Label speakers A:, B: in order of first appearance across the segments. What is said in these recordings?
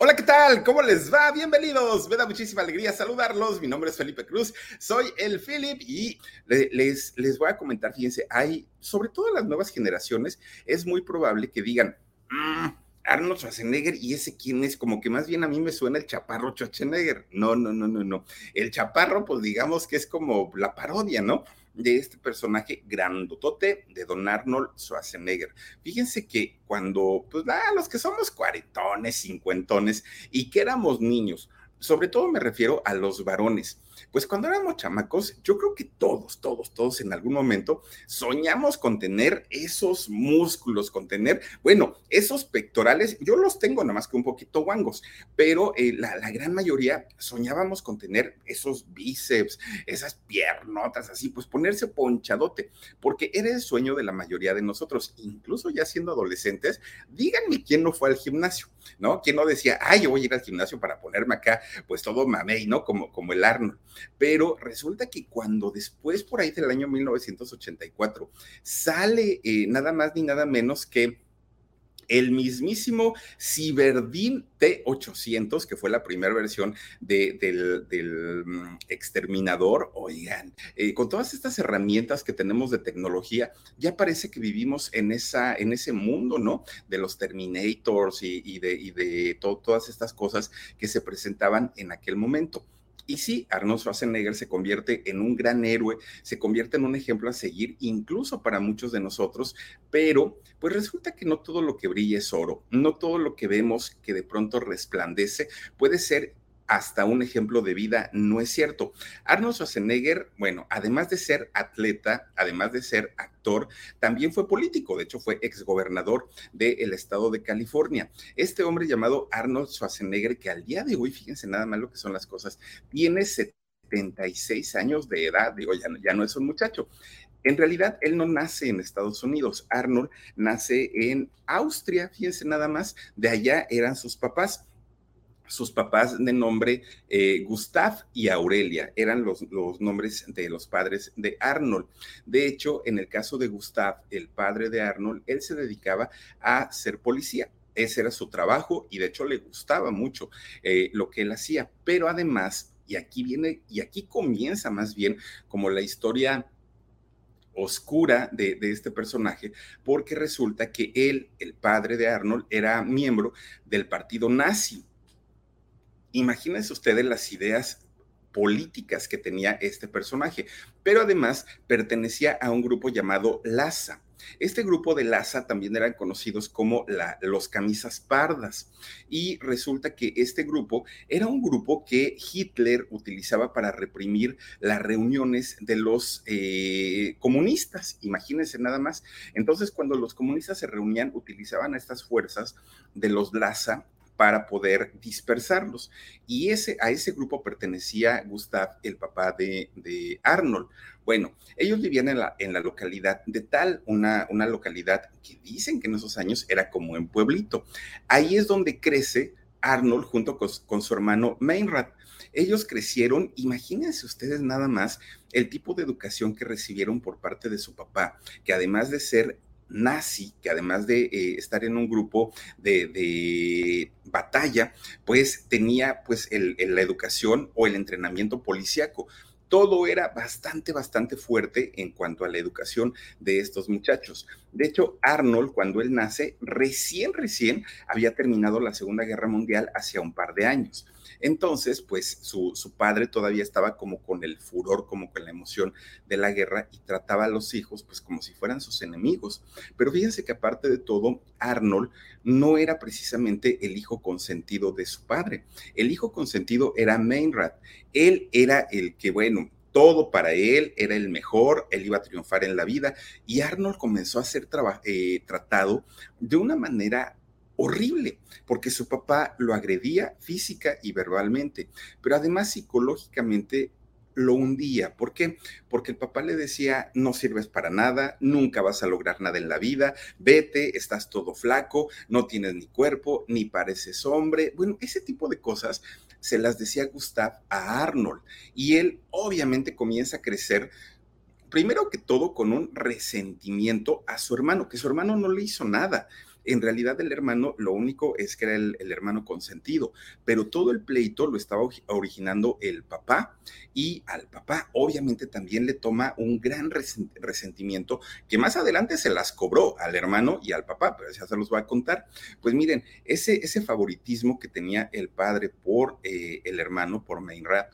A: Hola, ¿qué tal? ¿Cómo les va? Bienvenidos. Me da muchísima alegría saludarlos. Mi nombre es Felipe Cruz, soy el Philip y les, les voy a comentar, fíjense, hay, sobre todo las nuevas generaciones, es muy probable que digan, mm, Arnold Schwarzenegger y ese quién es, como que más bien a mí me suena el chaparro Schwarzenegger. No, no, no, no, no. El chaparro, pues digamos que es como la parodia, ¿no? De este personaje grandotote de Don Arnold Schwarzenegger. Fíjense que cuando, pues, ah, los que somos cuarentones, cincuentones y que éramos niños, sobre todo me refiero a los varones, pues cuando éramos chamacos, yo creo que todos, todos, todos en algún momento soñamos con tener esos músculos, con tener, bueno, esos pectorales, yo los tengo nada más que un poquito guangos, pero eh, la, la, gran mayoría soñábamos con tener esos bíceps, esas piernotas así, pues ponerse ponchadote, porque era el sueño de la mayoría de nosotros, incluso ya siendo adolescentes, díganme quién no fue al gimnasio, ¿no? ¿Quién no decía, ay, yo voy a ir al gimnasio para ponerme acá, pues todo mamey, ¿no? Como, como el Arnold. Pero resulta que cuando después, por ahí del año 1984, sale eh, nada más ni nada menos que el mismísimo Ciberdin T800, que fue la primera versión del, mm, exterminador. Oigan, eh, con todas estas herramientas que tenemos de tecnología, ya parece que vivimos en, esa, en ese mundo, ¿no? De los Terminators y, de, y de todas estas cosas que se presentaban en aquel momento. Y sí, Arnold Schwarzenegger se convierte en un gran héroe, se convierte en un ejemplo a seguir, incluso para muchos de nosotros, pero pues resulta que no todo lo que brilla es oro, no todo lo que vemos que de pronto resplandece puede ser hasta un ejemplo de vida no es cierto. Arnold Schwarzenegger, bueno, además de ser atleta, además de ser actor, también fue político, de hecho fue exgobernador del estado de California. Este hombre llamado Arnold Schwarzenegger, que al día de hoy, fíjense nada más lo que son las cosas, tiene 76 años de edad, digo, ya, ya no es un muchacho. En realidad, él no nace en Estados Unidos. Arnold nace en Austria, fíjense nada más, de allá eran sus papás sus papás de nombre eh, Gustav y Aurelia eran los, los, nombres de los padres de Arnold. De hecho, en el caso de Gustav, el padre de Arnold, él se dedicaba a ser policía. Ese era su trabajo y de hecho le gustaba mucho eh, lo que él hacía. Pero además, y aquí viene, y aquí comienza más bien como la historia oscura de, de, este personaje, porque resulta que él, el padre de Arnold, era miembro del partido nazi. Imagínense ustedes las ideas políticas que tenía este personaje, pero además pertenecía a un grupo llamado LASA. Este grupo de LASA también eran conocidos como los camisas pardas y resulta que este grupo era un grupo que Hitler utilizaba para reprimir las reuniones de los eh, comunistas, imagínense nada más. Entonces cuando los comunistas se reunían utilizaban estas fuerzas de los LASA para poder dispersarlos. Y ese, a ese grupo pertenecía Gustav, el papá de, de Arnold. Bueno, ellos vivían en la, en la localidad de Tal, una, una localidad que dicen que en esos años era como en pueblito. Ahí es donde crece Arnold junto con, con su hermano Meinrad. Ellos crecieron, imagínense ustedes nada más el tipo de educación que recibieron por parte de su papá, que además de ser nazi, que además de eh, estar en un grupo de, de, batalla, pues tenía pues el, la educación o el entrenamiento policíaco. todo era bastante, bastante fuerte en cuanto a la educación de estos muchachos. De hecho, Arnold, cuando él nace, recién, recién había terminado la Segunda Guerra Mundial hacia un par de años. Entonces, pues su, padre todavía estaba como con el furor, como con la emoción de la guerra y trataba a los hijos pues como si fueran sus enemigos. Pero fíjense que aparte de todo, Arnold no era precisamente el hijo consentido de su padre. El hijo consentido era Mainrad. Él era el que, bueno, todo para él, era el mejor, él iba a triunfar en la vida y Arnold comenzó a ser eh, tratado de una manera horrible, porque su papá lo agredía física y verbalmente, pero además psicológicamente lo hundía. ¿Por qué? Porque el papá le decía, no sirves para nada, nunca vas a lograr nada en la vida, vete, estás todo flaco, no tienes ni cuerpo, ni pareces hombre. Bueno, ese tipo de cosas se las decía Gustav a Arnold y él obviamente comienza a crecer primero que todo con un resentimiento a su hermano, que su hermano no le hizo nada. En realidad el hermano lo único es que era el, hermano consentido, pero todo el pleito lo estaba originando el papá y al papá obviamente también le toma un gran resentimiento que más adelante se las cobró al hermano y al papá, pero ya se los voy a contar. Pues miren, ese, ese favoritismo que tenía el padre por eh, el hermano, por Mainrad,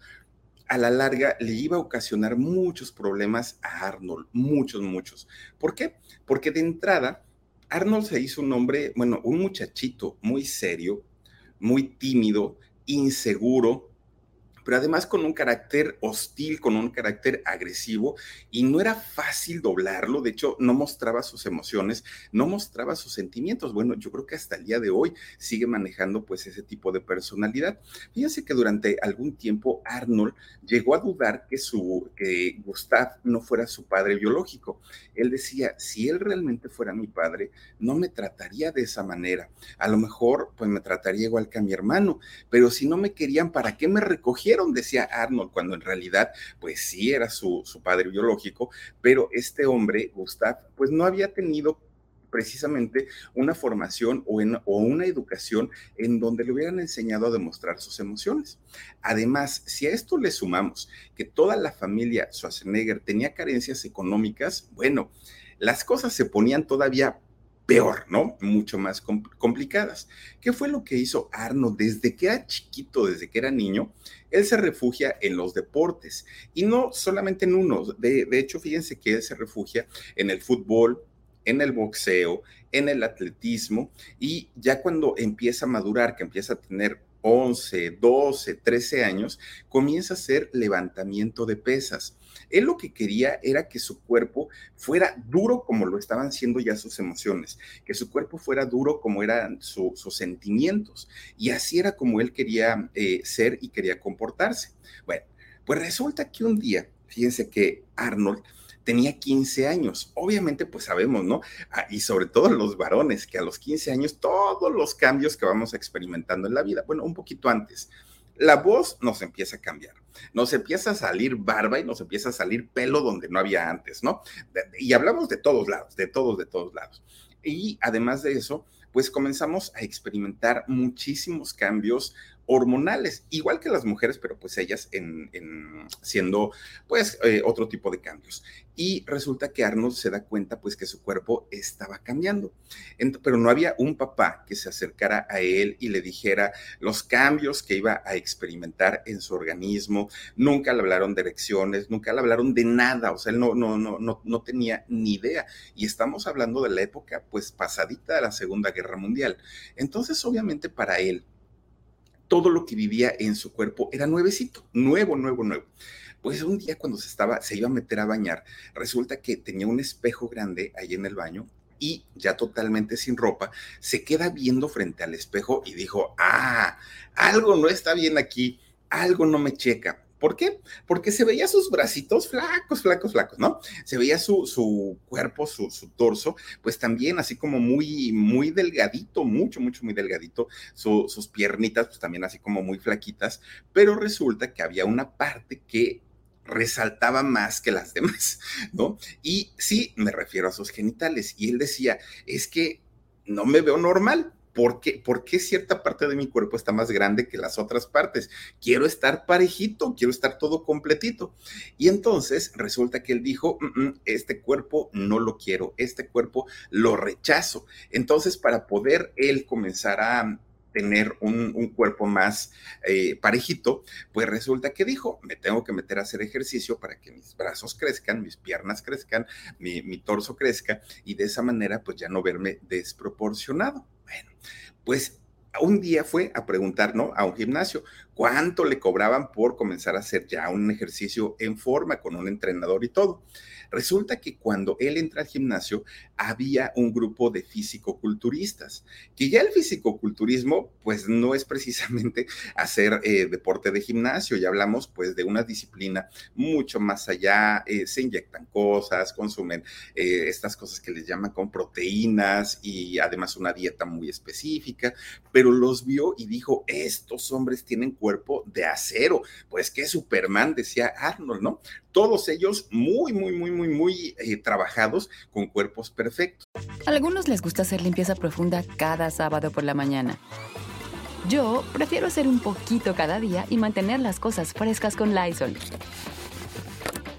A: a la larga le iba a ocasionar muchos problemas a Arnold, muchos, muchos. ¿Por qué? Porque de entrada Arnold se hizo un hombre, bueno, un muchachito muy serio, muy tímido, inseguro, pero además con un carácter hostil, con un carácter agresivo, y no era fácil doblarlo, de hecho no mostraba sus emociones, no mostraba sus sentimientos. Bueno, yo creo que hasta el día de hoy sigue manejando pues ese tipo de personalidad. Fíjense que durante algún tiempo Arnold llegó a dudar que su que Gustav no fuera su padre biológico. Él decía, si él realmente fuera mi padre, no me trataría de esa manera. A lo mejor pues me trataría igual que a mi hermano, pero si no me querían, ¿para qué me recogieron? Decía Arnold, cuando en realidad, pues sí era su, su padre biológico, pero este hombre, Gustav, pues no había tenido precisamente una formación o, en, o, una educación en donde le hubieran enseñado a demostrar sus emociones. Además, si a esto le sumamos que toda la familia Schwarzenegger tenía carencias económicas, bueno, las cosas se ponían todavía peor, ¿no? Mucho más complicadas. ¿Qué fue lo que hizo Arno desde que era chiquito, desde que era niño? Él se refugia en los deportes y no solamente en uno. De, de hecho, fíjense que él se refugia en el fútbol, en el boxeo, en el atletismo y ya cuando empieza a madurar, que empieza a tener 11, 12, 13 años, comienza a hacer levantamiento de pesas. Él lo que quería era que su cuerpo fuera duro como lo estaban siendo ya sus emociones, que su cuerpo fuera duro como eran sus sentimientos. Y así era como él quería eh, ser y quería comportarse. Bueno, pues resulta que un día, fíjense que Arnold tenía 15 años. Obviamente, pues sabemos, ¿no? Ah, y sobre todo los varones, que a los 15 años todos los cambios que vamos experimentando en la vida, bueno, un poquito antes, la voz nos empieza a cambiar, nos empieza a salir barba y nos empieza a salir pelo donde no había antes, ¿no? Y hablamos de todos lados, de todos, de todos lados. Y además de eso, pues comenzamos a experimentar muchísimos cambios hormonales, igual que las mujeres, pero pues ellas en, siendo pues eh, otro tipo de cambios. Y resulta que Arnold se da cuenta pues que su cuerpo estaba cambiando, pero no había un papá que se acercara a él y le dijera los cambios que iba a experimentar en su organismo, nunca le hablaron de erecciones, nunca le hablaron de nada, o sea, él no, no, no, no, no tenía ni idea. Y estamos hablando de la época pues pasadita de la Segunda Guerra Mundial. Entonces, obviamente para él, todo lo que vivía en su cuerpo era nuevecito, nuevo, nuevo, nuevo. Pues un día cuando se estaba, se iba a meter a bañar, resulta que tenía un espejo grande ahí en el baño y ya totalmente sin ropa, se queda viendo frente al espejo y dijo, ah, algo no está bien aquí, algo no me checa. ¿Por qué? Porque se veía sus bracitos flacos, flacos, flacos, ¿no? Se veía su, su cuerpo, su, su, torso, pues también así como muy, muy delgadito, mucho, mucho, muy delgadito. sus piernitas, pues también así como muy flaquitas, pero resulta que había una parte que resaltaba más que las demás, ¿no? Y sí, me refiero a sus genitales. Y él decía, es que no me veo normal, ¿Por qué, ¿Por qué cierta parte de mi cuerpo está más grande que las otras partes? Quiero estar parejito, quiero estar todo completito. Y entonces resulta que él dijo, mm, mm, este cuerpo no lo quiero, este cuerpo lo rechazo. Entonces, para poder él comenzar a tener un, cuerpo más eh, parejito, pues resulta que dijo, me tengo que meter a hacer ejercicio para que mis brazos crezcan, mis piernas crezcan, mi, torso crezca y de esa manera pues ya no verme desproporcionado. Bueno, pues un día fue a preguntar, ¿no? A un gimnasio, cuánto le cobraban por comenzar a hacer ya un ejercicio en forma con un entrenador y todo. Resulta que cuando él entra al gimnasio había un grupo de fisicoculturistas, que ya el fisicoculturismo pues no es precisamente hacer eh, deporte de gimnasio, ya hablamos pues de una disciplina mucho más allá, eh, se inyectan cosas, consumen eh, estas cosas que les llaman con proteínas y además una dieta muy específica, pero los vio y dijo, estos hombres tienen cuerpo de acero, pues que Superman decía Arnold, ¿no? Todos ellos muy, muy, muy, muy, muy eh, trabajados con cuerpos perfectos.
B: A algunos les gusta hacer limpieza profunda cada sábado por la mañana. Yo prefiero hacer un poquito cada día y mantener las cosas frescas con Lysol.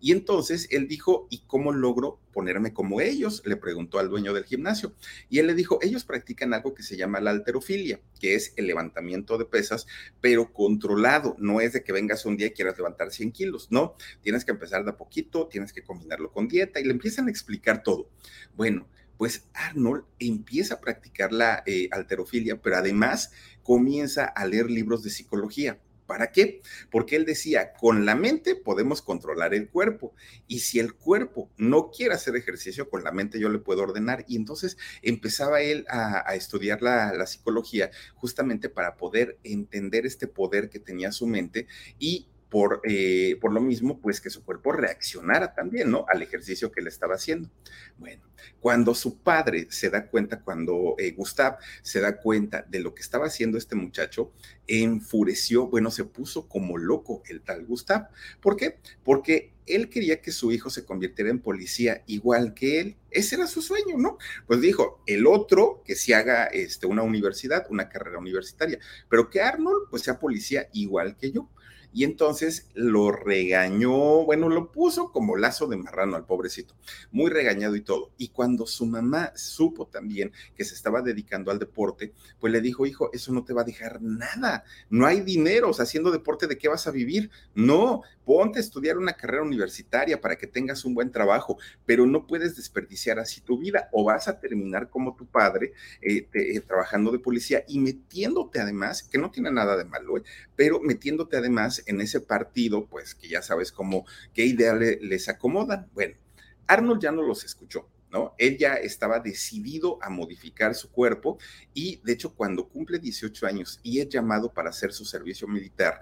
A: Y entonces él dijo, ¿y cómo logro ponerme como ellos? Le preguntó al dueño del gimnasio. Y él le dijo, ellos practican algo que se llama la alterofilia, que es el levantamiento de pesas, pero controlado. No es de que vengas un día y quieras levantar 100 kilos, no. Tienes que empezar de a poquito, tienes que combinarlo con dieta y le empiezan a explicar todo. Bueno, pues Arnold empieza a practicar la eh, alterofilia, pero además comienza a leer libros de psicología. ¿Para qué? Porque él decía, con la mente podemos controlar el cuerpo y si el cuerpo no quiere hacer ejercicio, con la mente yo le puedo ordenar. Y entonces empezaba él a, estudiar la, psicología justamente para poder entender este poder que tenía su mente y por, eh, por lo mismo, pues que su cuerpo reaccionara también, ¿no? Al ejercicio que le estaba haciendo. Bueno, cuando su padre se da cuenta, cuando eh, Gustav se da cuenta de lo que estaba haciendo este muchacho, enfureció, bueno, se puso como loco el tal Gustav. ¿Por qué? Porque él quería que su hijo se convirtiera en policía igual que él. Ese era su sueño, ¿no? Pues dijo, el otro que se haga este, una universidad, una carrera universitaria, pero que Arnold pues sea policía igual que yo y entonces lo regañó, bueno, lo puso como lazo de marrano al pobrecito, muy regañado y todo. Y cuando su mamá supo también que se estaba dedicando al deporte, pues le dijo, hijo, eso no te va a dejar nada, no hay dinero, haciendo deporte, ¿de qué vas a vivir? No, ponte a estudiar una carrera universitaria para que tengas un buen trabajo, pero no puedes desperdiciar así tu vida o vas a terminar como tu padre eh, eh, trabajando de policía y metiéndote además, que no tiene nada de malo, eh, pero metiéndote además en ese partido, pues que ya sabes cómo, qué idea les acomodan. Bueno, Arnold ya no los escuchó. ¿No? Él ya estaba decidido a modificar su cuerpo y de hecho cuando cumple 18 años y es llamado para hacer su servicio militar,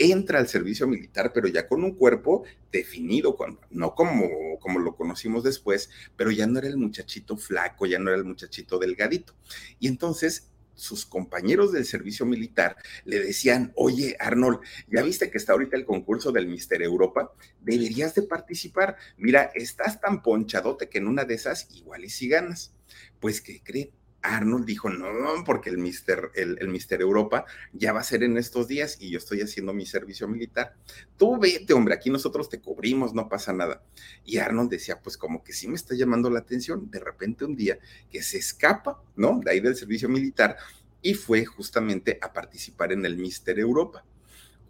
A: entra al servicio militar, pero ya con un cuerpo definido, no como, como lo conocimos después, pero ya no era el muchachito flaco, ya no era el muchachito delgadito. Y entonces sus compañeros del servicio militar le decían, oye Arnold, ¿ya viste que está ahorita el concurso del Mister Europa? Deberías de participar. Mira, estás tan ponchadote que en una de esas igual y si ganas. Pues, ¿qué creen? Arnold dijo, no, porque el Mister, el, Mister Europa ya va a ser en estos días y yo estoy haciendo mi servicio militar. Tú vete, hombre, aquí nosotros te cubrimos, no pasa nada. Y Arnold decía, pues como que sí me está llamando la atención. De repente un día que se escapa, ¿no? De ahí del servicio militar y fue justamente a participar en el Mister Europa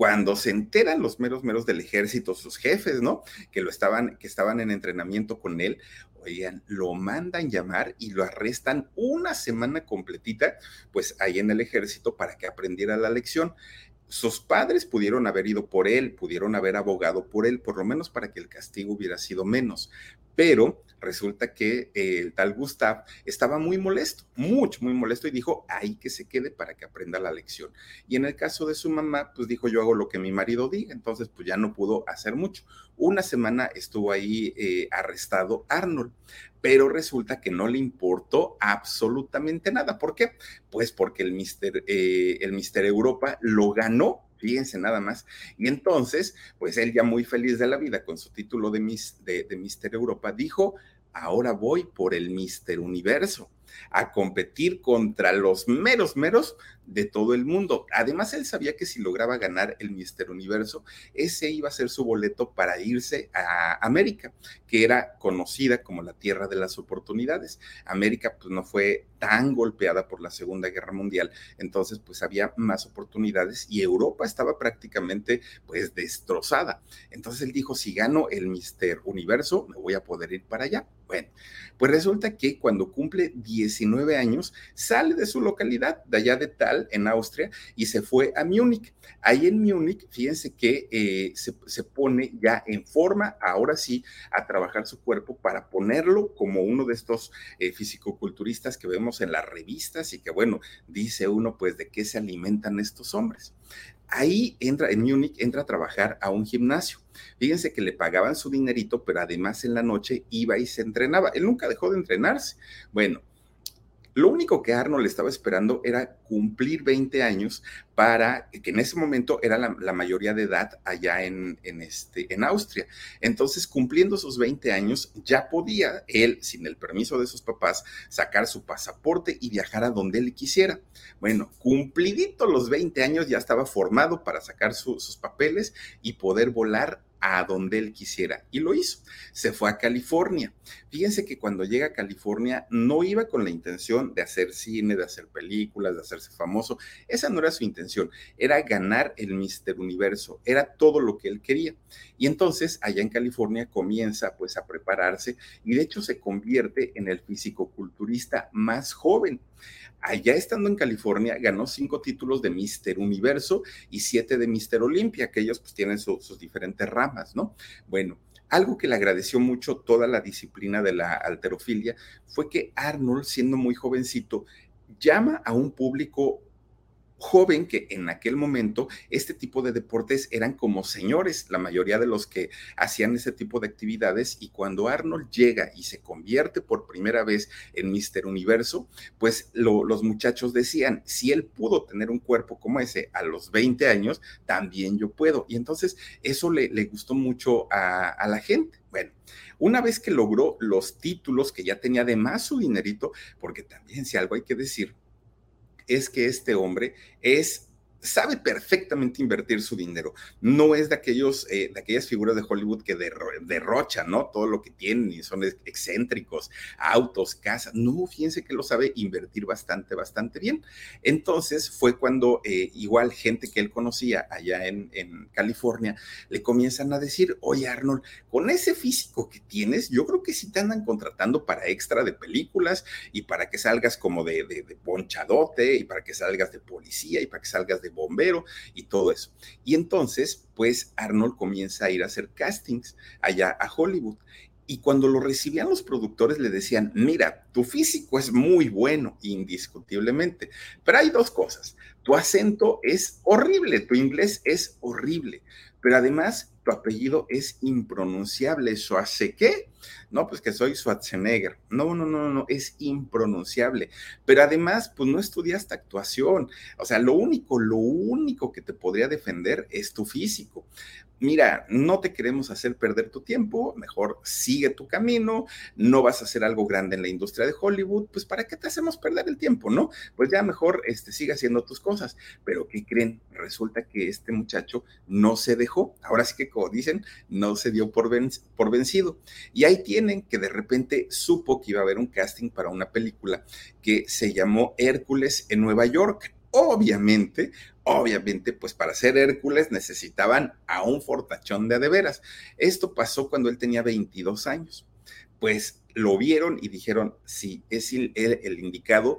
A: cuando se enteran los meros meros del ejército, sus jefes, ¿no? Que lo estaban, que estaban en entrenamiento con él, oigan, lo mandan llamar y lo arrestan una semana completita, pues ahí en el ejército para que aprendiera la lección. Sus padres pudieron haber ido por él, pudieron haber abogado por él, por lo menos para que el castigo hubiera sido menos, pero resulta que el tal Gustav estaba muy molesto, mucho, muy molesto y dijo, ahí que se quede para que aprenda la lección. Y en el caso de su mamá, pues dijo, yo hago lo que mi marido diga, entonces pues ya no pudo hacer mucho. Una semana estuvo ahí eh, arrestado Arnold, pero resulta que no le importó absolutamente nada. ¿Por qué? Pues porque el Mister, eh, el Mister Europa lo ganó fíjense nada más. Y entonces, pues él ya muy feliz de la vida con su título de, de, de Mister Europa, dijo, ahora voy por el Mister Universo a competir contra los meros, meros de todo el mundo. Además, él sabía que si lograba ganar el Mister Universo, ese iba a ser su boleto para irse a América, que era conocida como la tierra de las oportunidades. América pues no fue tan golpeada por la Segunda Guerra Mundial, entonces pues había más oportunidades y Europa estaba prácticamente pues destrozada. Entonces él dijo, si gano el Mister Universo, me voy a poder ir para allá. Bueno, pues resulta que cuando cumple 19 años, sale de su localidad, de allá de Tal, en Austria, y se fue a Múnich. Ahí en Múnich, fíjense que eh, se, pone ya en forma, ahora sí, a trabajar su cuerpo para ponerlo como uno de estos eh, fisicoculturistas que vemos en las revistas y que, bueno, dice uno, pues, de qué se alimentan estos hombres. Ahí entra, en Múnich, entra a trabajar a un gimnasio. Fíjense que le pagaban su dinerito, pero además en la noche iba y se entrenaba. Él nunca dejó de entrenarse. Bueno, lo único que Arnold estaba esperando era cumplir 20 años para que en ese momento era la, mayoría de edad allá en, en, este, en Austria. Entonces, cumpliendo sus 20 años, ya podía él, sin el permiso de sus papás, sacar su pasaporte y viajar a donde él quisiera. Bueno, cumplidito los 20 años, ya estaba formado para sacar sus papeles y poder volar a donde él quisiera. Y lo hizo. Se fue a California. Fíjense que cuando llega a California no iba con la intención de hacer cine, de hacer películas, de hacerse famoso. Esa no era su intención. Era ganar el Mister Universo. Era todo lo que él quería. Y entonces allá en California comienza pues a prepararse y de hecho se convierte en el físico-culturista más joven allá estando en California, ganó cinco títulos de Mister Universo y siete de Mister Olimpia, que ellos pues tienen sus diferentes ramas, ¿no? Bueno, algo que le agradeció mucho toda la disciplina de la alterofilia fue que Arnold, siendo muy jovencito, llama a un público joven que en aquel momento este tipo de deportes eran como señores, la mayoría de los que hacían ese tipo de actividades y cuando Arnold llega y se convierte por primera vez en Mister Universo, pues los muchachos decían, si él pudo tener un cuerpo como ese a los 20 años, también yo puedo. Y entonces eso le, le gustó mucho a, a la gente. Bueno, una vez que logró los títulos, que ya tenía además su dinerito, porque también si algo hay que decir, es que este hombre es sabe perfectamente invertir su dinero. No es de aquellos, eh, de aquellas figuras de Hollywood que derrochan, ¿no? Todo lo que tienen y son excéntricos, autos, casas. No, fíjense que lo sabe invertir bastante, bastante bien. Entonces fue cuando eh, igual gente que él conocía allá en, California le comienzan a decir, oye Arnold, con ese físico que tienes, yo creo que sí te andan contratando para extra de películas y para que salgas como de, de, de ponchadote y para que salgas de policía y para que salgas de bombero y todo eso. Y entonces, pues Arnold comienza a ir a hacer castings allá a Hollywood. Y cuando lo recibían los productores le decían, mira, tu físico es muy bueno, indiscutiblemente, pero hay dos cosas. Tu acento es horrible, tu inglés es horrible, pero además tu apellido es impronunciable. ¿Eso hace qué? No, pues que soy Schwarzenegger. No, no, no, no, es impronunciable. Pero además, pues no estudiaste actuación. O sea, lo único, lo único que te podría defender es tu físico mira, no te queremos hacer perder tu tiempo, mejor sigue tu camino, no vas a hacer algo grande en la industria de Hollywood, pues ¿para qué te hacemos perder el tiempo, no? Pues ya mejor este, sigue haciendo tus cosas. Pero ¿qué creen? Resulta que este muchacho no se dejó, ahora sí que como dicen, no se dio por, por vencido. Y ahí tienen que de repente supo que iba a haber un casting para una película que se llamó Hércules en Nueva York. Obviamente, Obviamente, pues para ser Hércules necesitaban a un fortachón de adeveras. Esto pasó cuando él tenía 22 años. Pues lo vieron y dijeron, sí, es el, indicado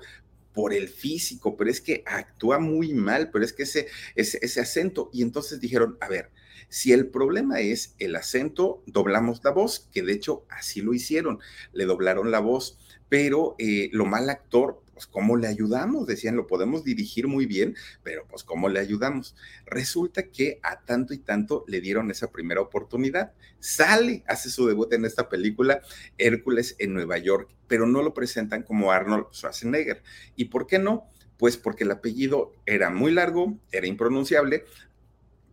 A: por el físico, pero es que actúa muy mal, pero es que ese, ese, ese acento. Y entonces dijeron, a ver, Si el problema es el acento, doblamos la voz, que de hecho así lo hicieron, le doblaron la voz, pero eh, lo mal actor, pues ¿cómo le ayudamos? Decían, lo podemos dirigir muy bien, pero pues ¿cómo le ayudamos? Resulta que a tanto y tanto le dieron esa primera oportunidad. Sale, hace su debut en esta película, Hércules en Nueva York, pero no lo presentan como Arnold Schwarzenegger. ¿Y por qué no? Pues porque el apellido era muy largo, era impronunciable,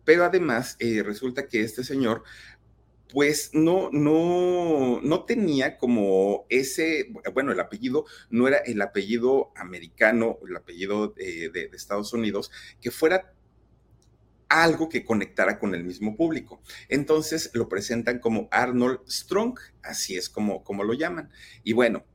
A: pero además eh, resulta que este señor pues no, no, no tenía como ese, bueno, el apellido no era el apellido americano, el apellido de, Estados Unidos, que fuera algo que conectara con el mismo público. Entonces lo presentan como Arnold Strong, así es como, como lo llaman. Y bueno,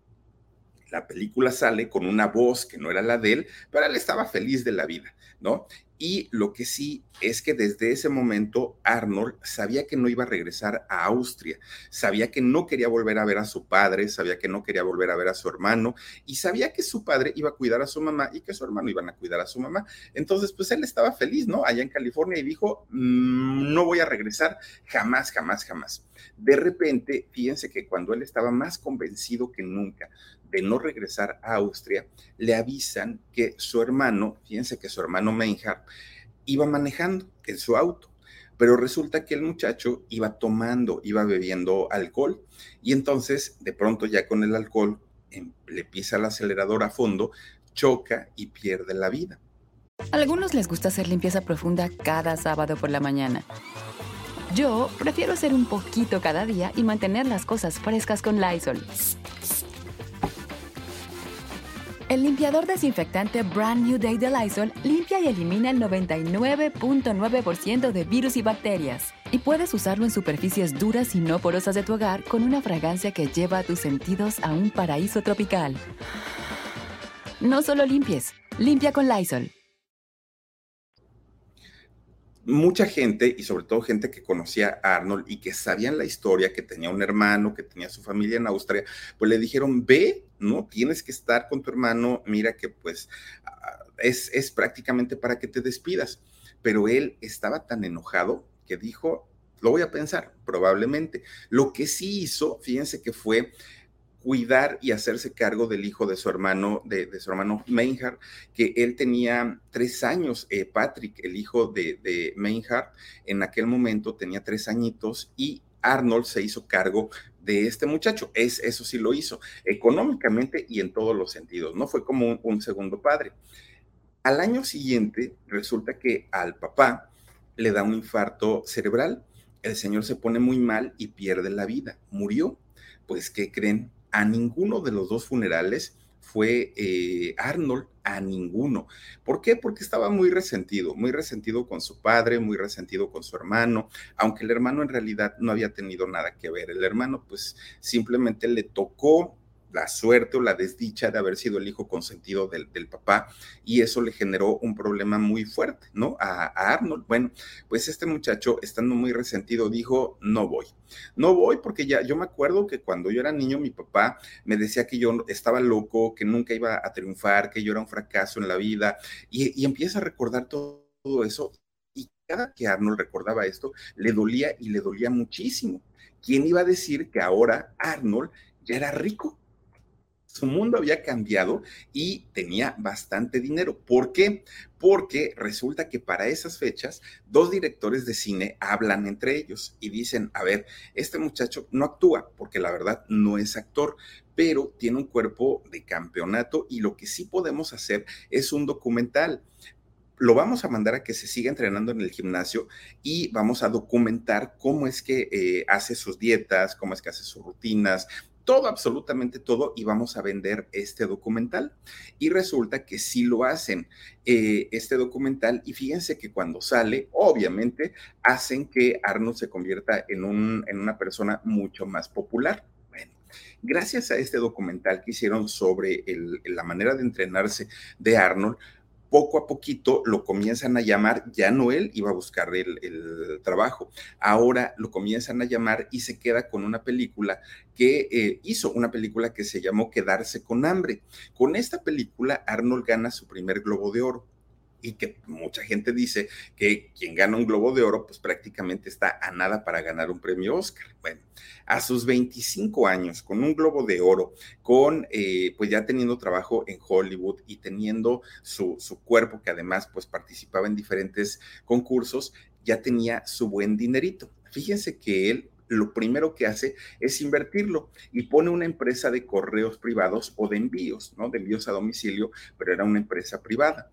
A: la película sale con una voz que no era la de él, pero él estaba feliz de la vida, ¿no? Y lo que sí es que desde ese momento Arnold sabía que no iba a regresar a Austria, sabía que no quería volver a ver a su padre, sabía que no quería volver a ver a su hermano y sabía que su padre iba a cuidar a su mamá y que su hermano iban a cuidar a su mamá. Entonces, pues él estaba feliz, ¿no? Allá en California y dijo, mm, no voy a regresar jamás, jamás, jamás. De repente, fíjense que cuando él estaba más convencido que nunca de no regresar a Austria, le avisan que su hermano, fíjense que su hermano Meinhard, iba manejando en su auto, pero resulta que el muchacho iba tomando, iba bebiendo alcohol y entonces de pronto ya con el alcohol em, le pisa el acelerador a fondo, choca y pierde la vida.
B: A algunos les gusta hacer limpieza profunda cada sábado por la mañana. Yo prefiero hacer un poquito cada día y mantener las cosas frescas con Lysol. El limpiador desinfectante Brand New Day de Lysol limpia y elimina el 99.9% de virus y bacterias. Y puedes usarlo en superficies duras y no porosas de tu hogar con una fragancia que lleva a tus sentidos a un paraíso tropical. No solo limpies, limpia con Lysol
A: mucha gente, y sobre todo gente que conocía a Arnold y que sabían la historia, que tenía un hermano, que tenía su familia en Austria, pues le dijeron, ve, ¿no? Tienes que estar con tu hermano, mira que pues ah, es, es prácticamente para que te despidas. Pero él estaba tan enojado que dijo, lo voy a pensar, probablemente. Lo que sí hizo, fíjense que fue cuidar y hacerse cargo del hijo de su hermano, de, su hermano Meinhard, que él tenía tres años, eh, Patrick, el hijo de, de Meinhard, en aquel momento tenía tres añitos y Arnold se hizo cargo de este muchacho. Es, eso sí lo hizo, económicamente y en todos los sentidos, ¿no? Fue como un, un segundo padre. Al año siguiente, resulta que al papá le da un infarto cerebral. El señor se pone muy mal y pierde la vida. Murió. Pues, ¿qué creen? a ninguno de los dos funerales fue eh, Arnold, a ninguno. ¿Por qué? Porque estaba muy resentido, muy resentido con su padre, muy resentido con su hermano, aunque el hermano en realidad no había tenido nada que ver. El hermano pues simplemente le tocó la suerte o la desdicha de haber sido el hijo consentido del, papá y eso le generó un problema muy fuerte, ¿no? A, Arnold. Bueno, pues este muchacho, estando muy resentido, dijo, no voy. No voy porque ya, yo me acuerdo que cuando yo era niño, mi papá me decía que yo estaba loco, que nunca iba a triunfar, que yo era un fracaso en la vida y, empieza a recordar todo eso y cada que Arnold recordaba esto, le dolía y le dolía muchísimo. ¿Quién iba a decir que ahora Arnold ya era rico? Su mundo había cambiado y tenía bastante dinero. ¿Por qué? Porque resulta que para esas fechas dos directores de cine hablan entre ellos y dicen, a ver, este muchacho no actúa porque la verdad no es actor, pero tiene un cuerpo de campeonato y lo que sí podemos hacer es un documental lo vamos a mandar a que se siga entrenando en el gimnasio y vamos a documentar cómo es que eh, hace sus dietas, cómo es que hace sus rutinas, todo, absolutamente todo, y vamos a vender este documental. Y resulta que sí lo hacen, eh, este documental, y fíjense que cuando sale, obviamente, hacen que Arnold se convierta en, un, en una persona mucho más popular. Bueno, gracias a este documental que hicieron sobre la manera de entrenarse de Arnold, poco a poquito lo comienzan a llamar, ya no él iba a buscar el, trabajo, ahora lo comienzan a llamar y se queda con una película que eh, hizo, una película que se llamó Quedarse con hambre. Con esta película Arnold gana su primer globo de oro y que mucha gente dice que quien gana un Globo de Oro, pues prácticamente está a nada para ganar un premio Oscar. Bueno, a sus 25 años, con un Globo de Oro, con eh, pues ya teniendo trabajo en Hollywood y teniendo su, su cuerpo que además pues participaba en diferentes concursos, ya tenía su buen dinerito. Fíjense que él lo primero que hace es invertirlo y pone una empresa de correos privados o de envíos, ¿no? De envíos a domicilio, pero era una empresa privada.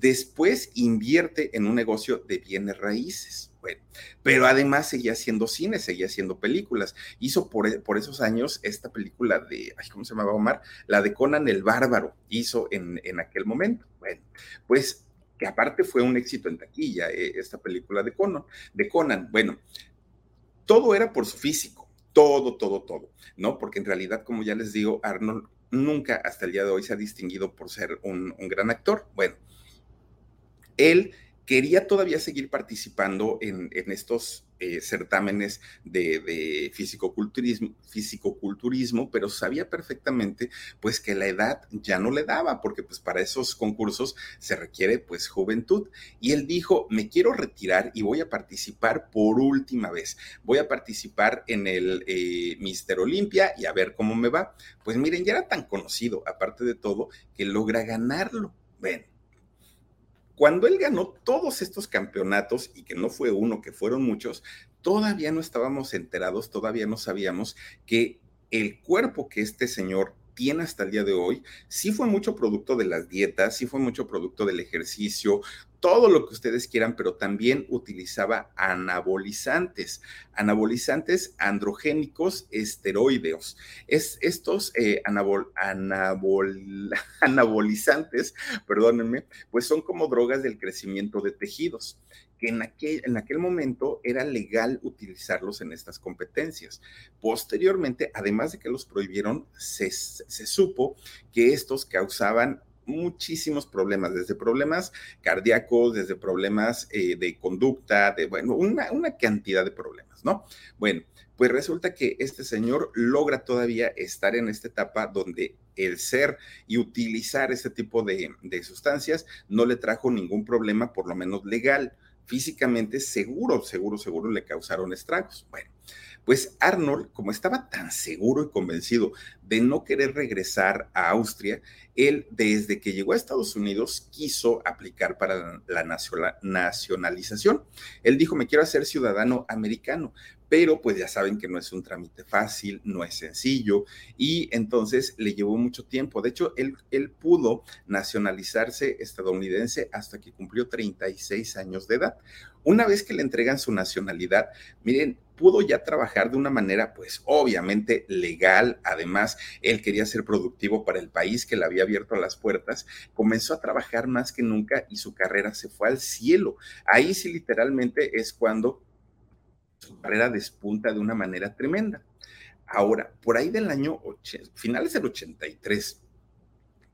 A: Después invierte en un negocio de bienes raíces. Bueno, pero además seguía haciendo cine, seguía haciendo películas. Hizo por, esos años esta película de, ¿cómo se llamaba Omar? La de Conan el Bárbaro, hizo en, en aquel momento. Bueno, pues que aparte fue un éxito en taquilla, eh, esta película de Conan, de Conan. Bueno, todo era por su físico, todo, todo, todo, ¿no? Porque en realidad, como ya les digo, Arnold nunca hasta el día de hoy se ha distinguido por ser un gran actor. Bueno, él quería todavía seguir participando en, estos eh, certámenes de, de fisicoculturismo, fisicoculturismo, pero sabía perfectamente pues que la edad ya no le daba, porque pues para esos concursos se requiere pues juventud. Y él dijo, me quiero retirar y voy a participar por última vez. Voy a participar en el eh, Mister Olimpia y a ver cómo me va. Pues miren, ya era tan conocido, aparte de todo, que logra ganarlo. Bueno cuando él ganó todos estos campeonatos, y que no fue uno, que fueron muchos, todavía no estábamos enterados, todavía no sabíamos que el cuerpo que este señor tiene hasta el día de hoy, sí fue mucho producto de las dietas, sí fue mucho producto del ejercicio, todo lo que ustedes quieran, pero también utilizaba anabolizantes, anabolizantes androgénicos esteroideos. Es, estos eh, anabol, anabol, anabolizantes, perdónenme, pues son como drogas del crecimiento de tejidos que en aquel, en aquel momento era legal utilizarlos en estas competencias. Posteriormente, además de que los prohibieron, se, se supo que estos causaban muchísimos problemas, desde problemas cardíacos, desde problemas eh, de conducta, de, bueno, una, una cantidad de problemas, ¿no? Bueno, pues resulta que este señor logra todavía estar en esta etapa donde el ser y utilizar este tipo de, de, sustancias no le trajo ningún problema, por lo menos legal. Físicamente, seguro, seguro, seguro le causaron estragos. Bueno, pues Arnold, como estaba tan seguro y convencido de no querer regresar a Austria, él desde que llegó a Estados Unidos quiso aplicar para la nacionalización. Él dijo, me quiero hacer ciudadano americano, pero pues ya saben que no es un trámite fácil, no es sencillo y entonces le llevó mucho tiempo. De hecho, él, él pudo nacionalizarse estadounidense hasta que cumplió 36 años de edad. Una vez que le entregan su nacionalidad, miren, pudo ya trabajar de una manera, pues obviamente legal. Además, él quería ser productivo para el país que le había abierto las puertas. Comenzó a trabajar más que nunca y su carrera se fue al cielo. Ahí sí literalmente es cuando su carrera despunta de una manera tremenda. Ahora, por ahí del año, finales del 83,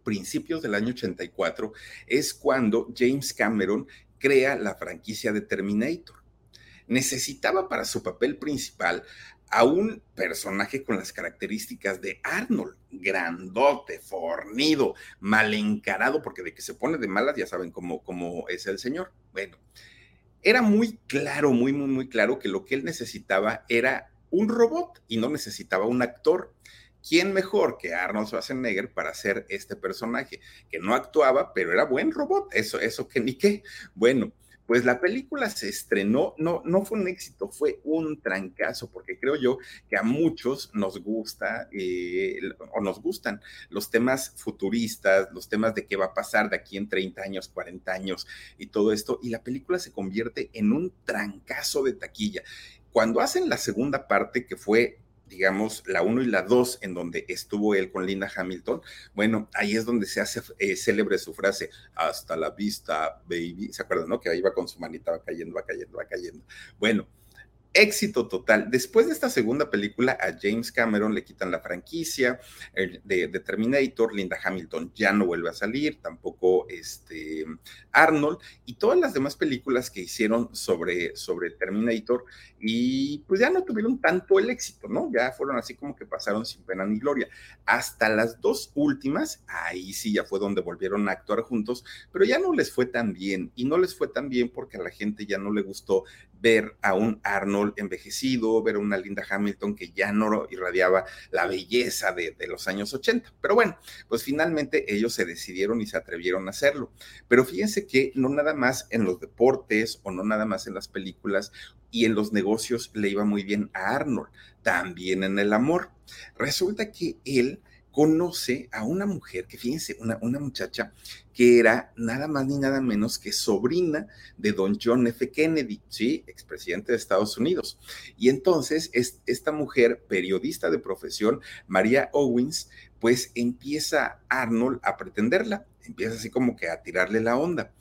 A: principios del año 84, es cuando James Cameron crea la franquicia de Terminator. Necesitaba para su papel principal a un personaje con las características de Arnold, grandote, fornido, mal encarado, porque de que se pone de malas ya saben cómo, cómo es el señor. Bueno, era muy claro, muy, muy, muy claro que lo que él necesitaba era un robot y no necesitaba un actor. ¿Quién mejor que Arnold Schwarzenegger para hacer este personaje? Que no actuaba, pero era buen robot. Eso, eso que ni qué. Bueno, pues la película se estrenó, no, no fue un éxito, fue un trancazo, porque creo yo que a muchos nos gusta eh, o nos gustan los temas futuristas, los temas de qué va a pasar de aquí en 30 años, 40 años y todo esto, y la película se convierte en un trancazo de taquilla. Cuando hacen la segunda parte, que fue digamos, la 1 y la 2, en donde estuvo él con Linda Hamilton, bueno, ahí es donde se hace eh, célebre su frase, hasta la vista, baby, ¿se acuerdan, no? Que ahí va con su manita, va cayendo, va cayendo, va cayendo. Bueno, éxito total. Después de esta segunda película, a James Cameron le quitan la franquicia de, Terminator, Linda Hamilton ya no vuelve a salir, tampoco este, Arnold, y todas las demás películas que hicieron sobre, sobre Terminator, y pues ya no tuvieron tanto el éxito, ¿no? Ya fueron así como que pasaron sin pena ni gloria. Hasta las dos últimas, ahí sí ya fue donde volvieron a actuar juntos, pero ya no les fue tan bien, y no les fue tan bien porque a la gente ya no le gustó ver a un Arnold envejecido, ver a una Linda Hamilton que ya no irradiaba la belleza de, los años 80. Pero bueno, pues finalmente ellos se decidieron y se atrevieron a hacerlo. Pero fíjense que no nada más en los deportes o no nada más en las películas y en los negocios le iba muy bien a Arnold, también en el amor. Resulta que él conoce a una mujer, que fíjense, una, una muchacha que era nada más ni nada menos que sobrina de don John F. Kennedy, ¿sí? Expresidente de Estados Unidos. Y entonces es, esta mujer, periodista de profesión, María Owens, pues empieza Arnold a pretenderla, empieza así como que a tirarle la onda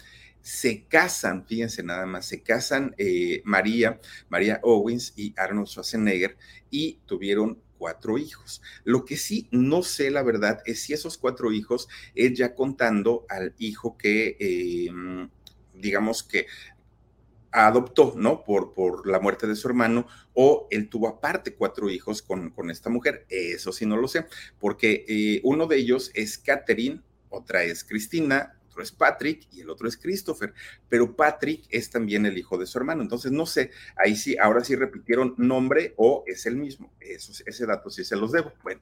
A: se casan, fíjense nada más, se casan eh, María, María Owens y Arnold Schwarzenegger y tuvieron cuatro hijos. Lo que sí no sé, la verdad, es si esos cuatro hijos, es ya contando al hijo que, em, digamos que adoptó, ¿no? Por, por la muerte de su hermano, o él tuvo aparte cuatro hijos con, con esta mujer. Eso sí no lo sé, porque eh, uno de ellos es Catherine, otra es Cristina, otro es Patrick y el otro es Christopher, pero Patrick es también el hijo de su hermano. Entonces, no sé, ahí sí, ahora sí repitieron nombre o es el mismo. Ese dato sí se los debo. Bueno,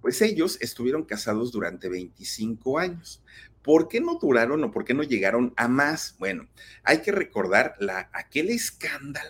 A: pues ellos estuvieron casados durante 25 años. ¿Por qué no duraron o por qué no llegaron a más? Bueno, hay que recordar la, aquel escándalo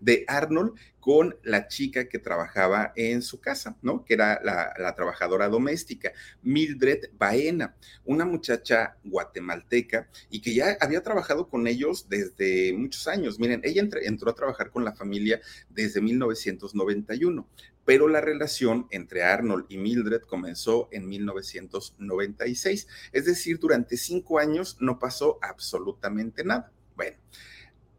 A: de Arnold con la chica que trabajaba en su casa, ¿no? Que era la, trabajadora doméstica, Mildred Baena, una muchacha guatemalteca y que ya había trabajado con ellos desde muchos años. Miren, ella entró a trabajar con la familia desde 1991, pero la relación entre Arnold y Mildred comenzó en 1996, es decir, durante cinco años no pasó absolutamente nada. Bueno,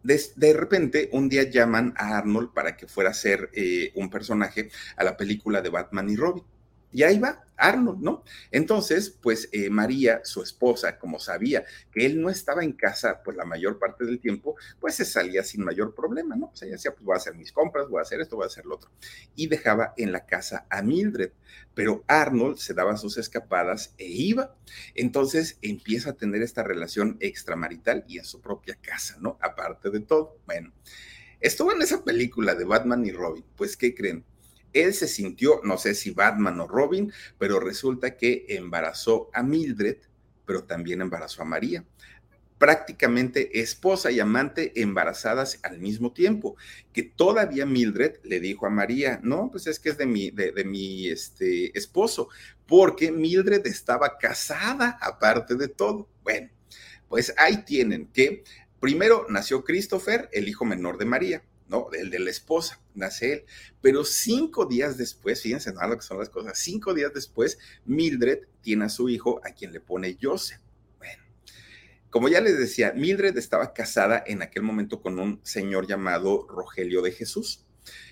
A: de, repente, un día llaman a Arnold para que fuera a ser eh, un personaje a la película de Batman y Robin. Y ahí va Arnold, ¿no? Entonces, pues eh, María, su esposa, como sabía que él no estaba en casa, pues la mayor parte del tiempo, pues se salía sin mayor problema, ¿no? Pues ella decía, pues voy a hacer mis compras, voy a hacer esto, voy a hacer lo otro. Y dejaba en la casa a Mildred, pero Arnold se daba sus escapadas e iba. Entonces empieza a tener esta relación extramarital y en su propia casa, ¿no? Aparte de todo. Bueno, estuvo en esa película de Batman y Robin, pues, ¿qué creen? Él se sintió, no sé si Batman o Robin, pero resulta que embarazó a Mildred, pero también embarazó a María. Prácticamente esposa y amante embarazadas al mismo tiempo, que todavía Mildred le dijo a María, no, pues es que es de mi, de, mi este, esposo, porque Mildred estaba casada aparte de todo. Bueno, pues ahí tienen que primero nació Christopher, el hijo menor de María, ¿no? El de la esposa, nace él. Pero cinco días después, fíjense, ¿no? lo que son las cosas, cinco días después, Mildred tiene a su hijo a quien le pone Joseph. Bueno, como ya les decía, Mildred estaba casada en aquel momento con un señor llamado Rogelio de Jesús.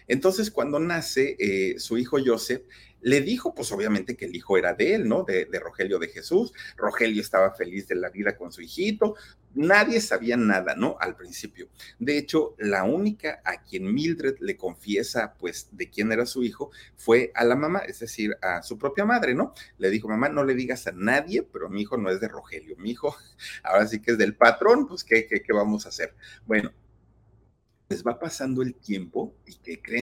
A: Entonces, cuando nace eh, su hijo Joseph, le dijo, pues obviamente que el hijo era de él, ¿no? De, Rogelio de Jesús. Rogelio estaba feliz de la vida con su hijito. Nadie sabía nada, ¿no? Al principio. De hecho, la única a quien Mildred le confiesa, pues, de quién era su hijo, fue a la mamá, es decir, a su propia madre, ¿no? Le dijo, mamá, no le digas a nadie, pero mi hijo no es de Rogelio, mi hijo ahora sí que es del patrón, pues, ¿qué, qué, qué vamos a hacer? Bueno, les va pasando el tiempo y ¿qué creen?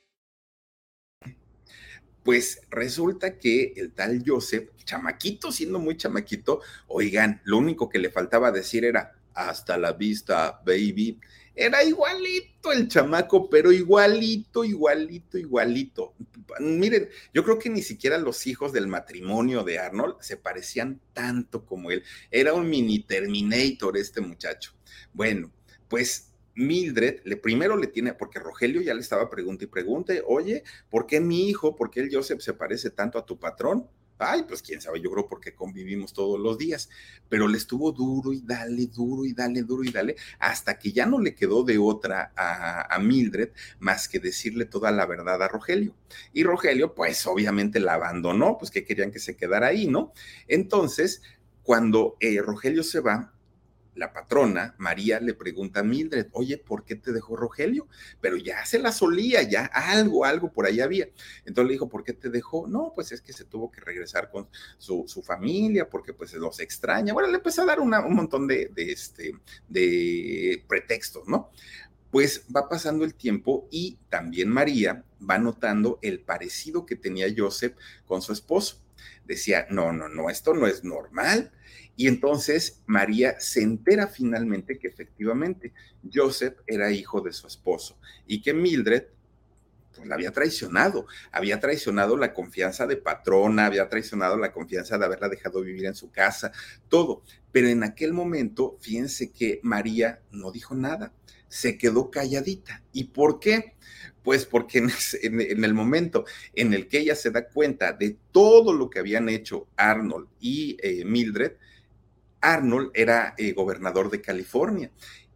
A: Pues resulta que el tal Joseph, chamaquito, siendo muy chamaquito, oigan, lo único que le faltaba decir era hasta la vista, baby. Era igualito el chamaco, pero igualito, igualito, igualito. Miren, yo creo que ni siquiera los hijos del matrimonio de Arnold se parecían tanto como él. Era un mini Terminator este muchacho. Bueno, pues Mildred le primero le tiene, porque Rogelio ya le estaba pregunta y pregunte, oye, ¿por qué mi hijo, por qué el Joseph se parece tanto a tu patrón? Ay, pues quién sabe, yo creo porque convivimos todos los días, pero le estuvo duro y dale, duro y dale, duro y dale, hasta que ya no le quedó de otra a, Mildred más que decirle toda la verdad a Rogelio. Y Rogelio, pues obviamente la abandonó, pues que querían que se quedara ahí, ¿no? Entonces, cuando eh, Rogelio se va, la patrona, María, le pregunta a Mildred, oye, ¿por qué te dejó Rogelio? Pero ya se la solía, ya algo, algo por ahí había. Entonces le dijo, ¿por qué te dejó? No, pues es que se tuvo que regresar con su, familia porque pues los extraña. Bueno, le empezó a dar un montón de, este, de pretextos, ¿no? Pues va pasando el tiempo y también María va notando el parecido que tenía Joseph con su esposo. Decía, no, no, no, esto no es normal y entonces María se entera finalmente que efectivamente Joseph era hijo de su esposo y que Mildred pues la había traicionado, había traicionado la confianza de patrona, había traicionado la confianza de haberla dejado vivir en su casa, todo. Pero en aquel momento, fíjense que María no dijo nada, se quedó calladita. ¿Y por qué? Pues porque en, el momento en el que ella se da cuenta de todo lo que habían hecho Arnold y eh, Mildred, Arnold era eh, gobernador de California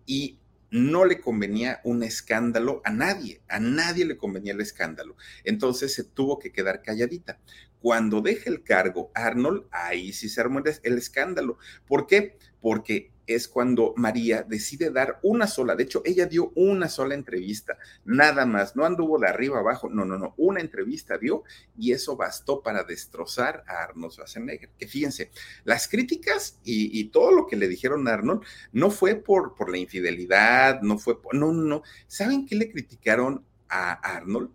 A: y no le convenía un escándalo a nadie, a nadie le convenía el escándalo. Entonces se tuvo que quedar calladita. Cuando deja el cargo Arnold, ahí sí se armó el escándalo. ¿Por qué? Porque es cuando María decide dar una sola, de hecho, ella dio una sola entrevista, nada más, no anduvo de arriba abajo, no, no, no, una entrevista dio y eso bastó para destrozar a Arnold Schwarzenegger. Que fíjense, las críticas y, todo lo que le dijeron a Arnold no fue por, por la infidelidad, no fue por, no, no, no. ¿Saben qué le criticaron a Arnold?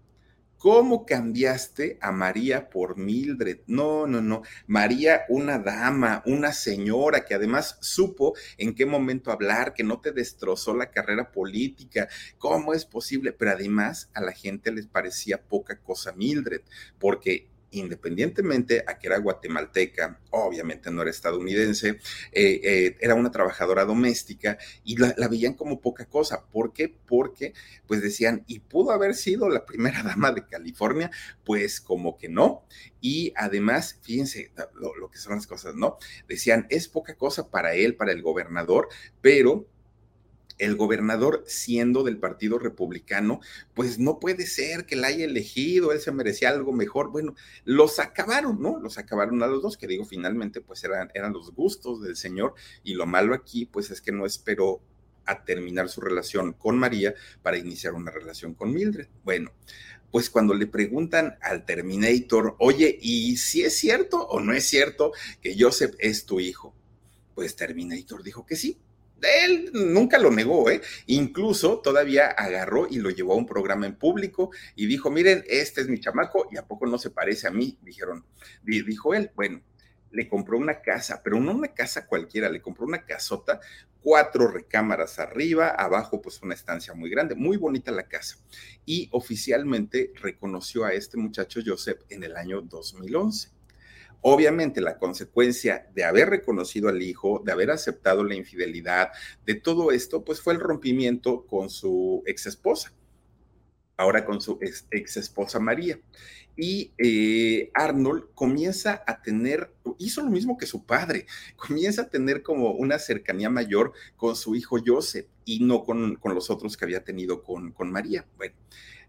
A: ¿Cómo cambiaste a María por Mildred? No, no, no. María, una dama, una señora que además supo en qué momento hablar, que no te destrozó la carrera política. ¿Cómo es posible? Pero además a la gente les parecía poca cosa Mildred, porque independientemente a que era guatemalteca, obviamente no era estadounidense, eh, eh, era una trabajadora doméstica y la, veían como poca cosa. ¿Por qué? Porque pues decían, y pudo haber sido la primera dama de California, pues como que no. Y además, fíjense lo, lo que son las cosas, ¿no? Decían, es poca cosa para él, para el gobernador, pero el gobernador siendo del Partido Republicano, pues no puede ser que la haya elegido, él se merecía algo mejor. Bueno, los acabaron, ¿no? Los acabaron a los dos, que digo, finalmente, pues eran, eran los gustos del señor y lo malo aquí, pues es que no esperó a terminar su relación con María para iniciar una relación con Mildred. Bueno, pues cuando le preguntan al Terminator, oye, ¿y si es cierto o no es cierto que Joseph es tu hijo? Pues Terminator dijo que sí, él nunca lo negó, ¿eh? Incluso todavía agarró y lo llevó a un programa en público y dijo, miren, este es mi chamaco y a poco no se parece a mí, dijeron, dijo él, bueno, le compró una casa, pero no una casa cualquiera, le compró una casota, cuatro recámaras arriba, abajo pues una estancia muy grande, muy bonita la casa. Y oficialmente reconoció a este muchacho Joseph en el año 2011. Obviamente la consecuencia de haber reconocido al hijo, de haber aceptado la infidelidad, de todo esto, pues fue el rompimiento con su ex esposa, ahora con su ex, esposa María. Y eh, Arnold comienza a tener, hizo lo mismo que su padre, comienza a tener como una cercanía mayor con su hijo Joseph y no con, los otros que había tenido con, con María. Bueno,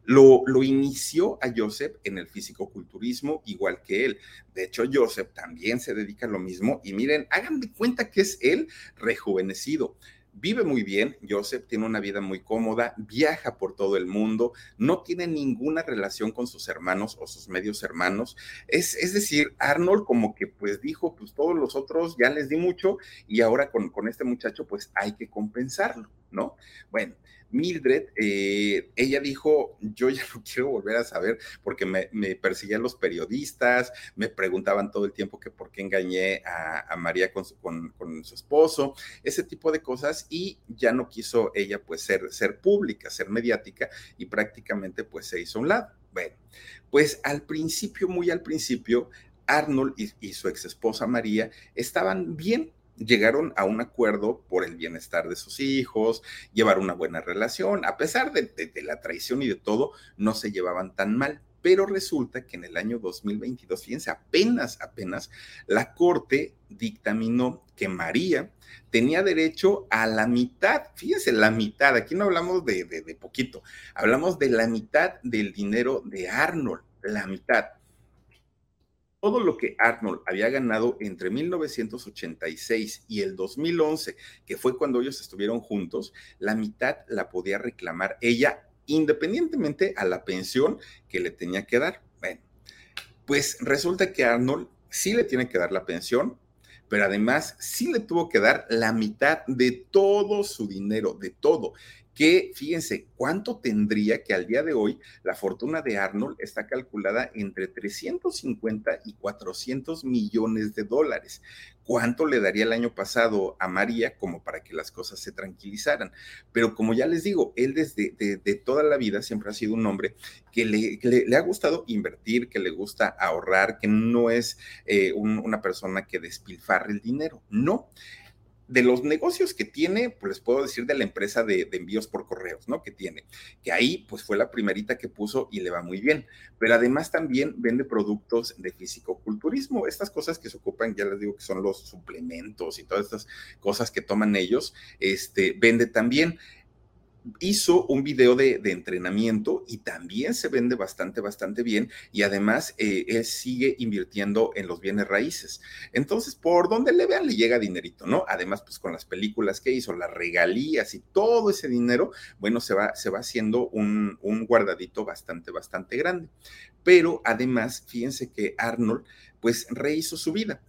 A: lo, inició a Joseph en el fisicoculturismo, igual que él. De hecho, Joseph también se dedica a lo mismo. Y miren, hagan de cuenta que es él rejuvenecido. Vive muy bien, Joseph tiene una vida muy cómoda, viaja por todo el mundo, no tiene ninguna relación con sus hermanos o sus medios hermanos. Es, es decir, Arnold como que pues dijo, pues todos los otros ya les di mucho y ahora con, con este muchacho pues hay que compensarlo. ¿no? Bueno, Mildred, eh, ella dijo, yo ya no quiero volver a saber porque me, perseguían los periodistas, me preguntaban todo el tiempo que por qué engañé a, María con su, con, su, esposo, ese tipo de cosas y ya no quiso ella pues ser, ser pública, ser mediática y prácticamente pues se hizo a un lado. Bueno, pues al principio, muy al principio, Arnold y, y su ex esposa María estaban bien, llegaron a un acuerdo por el bienestar de sus hijos, llevar una buena relación, a pesar de, la traición y de todo, no se llevaban tan mal. Pero resulta que en el año 2022, fíjense, apenas, apenas, la Corte dictaminó que María tenía derecho a la mitad, fíjense, la mitad, aquí no hablamos de, de poquito, hablamos de la mitad del dinero de Arnold, la mitad todo lo que Arnold había ganado entre 1986 y el 2011, que fue cuando ellos estuvieron juntos, la mitad la podía reclamar ella independientemente a la pensión que le tenía que dar. Bueno, pues resulta que Arnold sí le tiene que dar la pensión, pero además sí le tuvo que dar la mitad de todo su dinero, de todo que fíjense cuánto tendría que al día de hoy la fortuna de Arnold está calculada entre 350 y 400 millones de dólares. ¿Cuánto le daría el año pasado a María como para que las cosas se tranquilizaran? Pero como ya les digo, él desde de, toda la vida siempre ha sido un hombre que le, ha gustado invertir, que le gusta ahorrar, que no es eh, una persona que despilfarre el dinero. No, de los negocios que tiene, pues les puedo decir de la empresa de, envíos por correos, ¿no? Que tiene, que ahí pues fue la primerita que puso y le va muy bien, pero además también vende productos de fisicoculturismo, estas cosas que se ocupan, ya les digo que son los suplementos y todas estas cosas que toman ellos, este, vende también hizo un video de, entrenamiento y también se vende bastante, bastante bien y además eh, él sigue invirtiendo en los bienes raíces. Entonces, por donde le vean, le llega dinerito, ¿no? Además, pues con las películas que hizo, las regalías y todo ese dinero, bueno, se va, se va haciendo un, un guardadito bastante, bastante grande. Pero además, fíjense que Arnold, pues rehizo su vida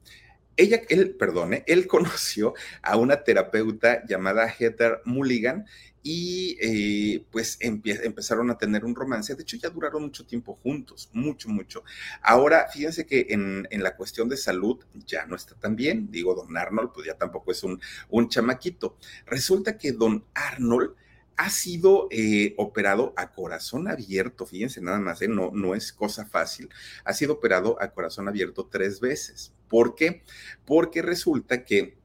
A: ella, él, perdone, él conoció a una terapeuta llamada Heather Mulligan y eh, pues empezaron a tener un romance. De hecho, ya duraron mucho tiempo juntos, mucho, mucho. Ahora, fíjense que en, la cuestión de salud ya no está tan bien. Digo, don Arnold, pues ya tampoco es un, un chamaquito. Resulta que don Arnold ha sido eh, operado a corazón abierto, fíjense nada más, ¿eh? no, no es cosa fácil, ha sido operado a corazón abierto tres veces. ¿Por qué? Porque resulta que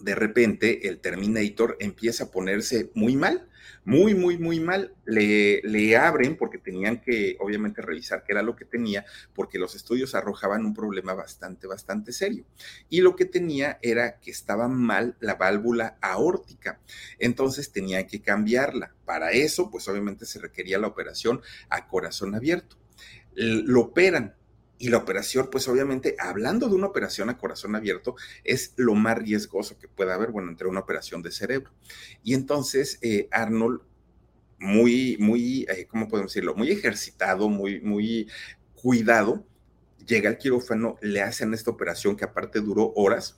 A: de repente el Terminator empieza a ponerse muy mal, muy, muy, muy mal. Le, le, abren porque tenían que, obviamente, revisar qué era lo que tenía, porque los estudios arrojaban un problema bastante, bastante serio. Y lo que tenía era que estaba mal la válvula aórtica. Entonces tenía que cambiarla. Para eso, pues obviamente se requería la operación a corazón abierto. Lo operan, y la operación, pues obviamente, hablando de una operación a corazón abierto, es lo más riesgoso que pueda haber, bueno, entre una operación de cerebro. Y entonces eh, Arnold, muy, muy, eh, ¿cómo podemos decirlo? Muy ejercitado, muy, muy cuidado, llega al quirófano, le hacen esta operación que aparte duró horas,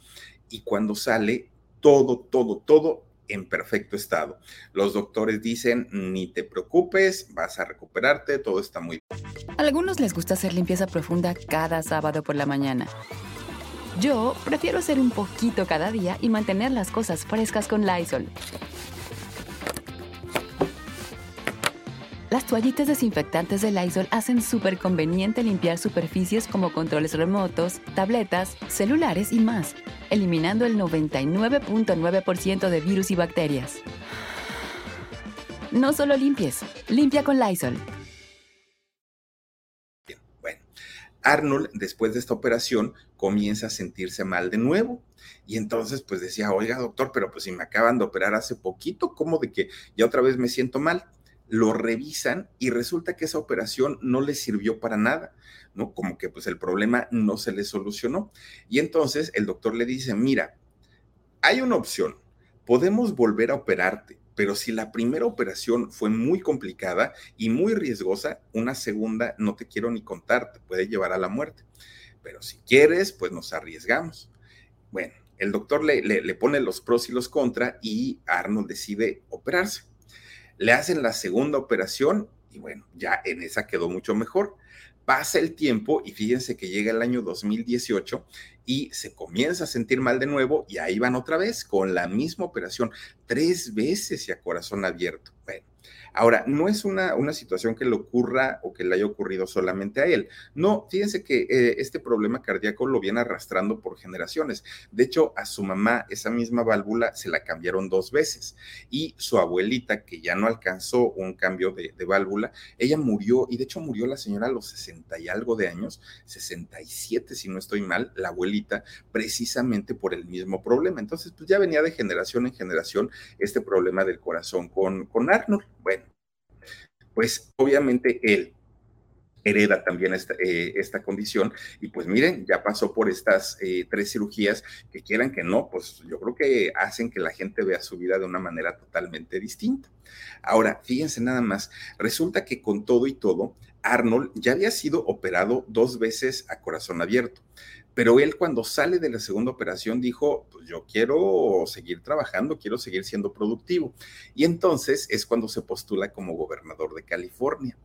A: y cuando sale, todo, todo, todo en perfecto estado. Los doctores dicen, ni te preocupes, vas a recuperarte, todo está muy bien.
B: Algunos les gusta hacer limpieza profunda cada sábado por la mañana. Yo prefiero hacer un poquito cada día y mantener las cosas frescas con Lysol. Las toallitas desinfectantes de Lysol hacen súper conveniente limpiar superficies como controles remotos, tabletas, celulares y más eliminando el 99.9% de virus y bacterias. No solo limpies, limpia con Lysol.
A: Bueno, Arnold, después de esta operación, comienza a sentirse mal de nuevo. Y entonces, pues decía, oiga, doctor, pero pues si me acaban de operar hace poquito, ¿cómo de que ya otra vez me siento mal? Lo revisan y resulta que esa operación no le sirvió para nada. ¿no? Como que pues el problema no se le solucionó. Y entonces el doctor le dice, mira, hay una opción, podemos volver a operarte, pero si la primera operación fue muy complicada y muy riesgosa, una segunda no te quiero ni contar, te puede llevar a la muerte. Pero si quieres, pues nos arriesgamos. Bueno, el doctor le, le, pone los pros y los contra y Arnold decide operarse. Le hacen la segunda operación y bueno, ya en esa quedó mucho mejor. Pasa el tiempo y fíjense que llega el año 2018 y se comienza a sentir mal de nuevo y ahí van otra vez con la misma operación, tres veces y a corazón abierto. Bueno, Ahora, no es una, una situación que le ocurra o que le haya ocurrido solamente a él. No, fíjense que eh, este problema cardíaco lo viene arrastrando por generaciones. De hecho, a su mamá esa misma válvula se la cambiaron dos veces y su abuelita, que ya no alcanzó un cambio de, válvula, ella murió y de hecho murió la señora a los 60 y algo de años, 67 si no estoy mal, la abuelita, precisamente por el mismo problema. Entonces, pues ya venía de generación en generación este problema del corazón con, con Arnold. Bueno, pues obviamente él hereda también esta, eh, esta, condición y pues miren, ya pasó por estas eh, tres cirugías que quieran que no, pues yo creo que hacen que la gente vea su vida de una manera totalmente distinta. Ahora, fíjense nada más, resulta que con todo y todo, Arnold ya había sido operado dos veces a corazón abierto. Pero él cuando sale de la segunda operación dijo, pues yo quiero seguir trabajando, quiero seguir siendo productivo. Y entonces es cuando se postula como gobernador de California.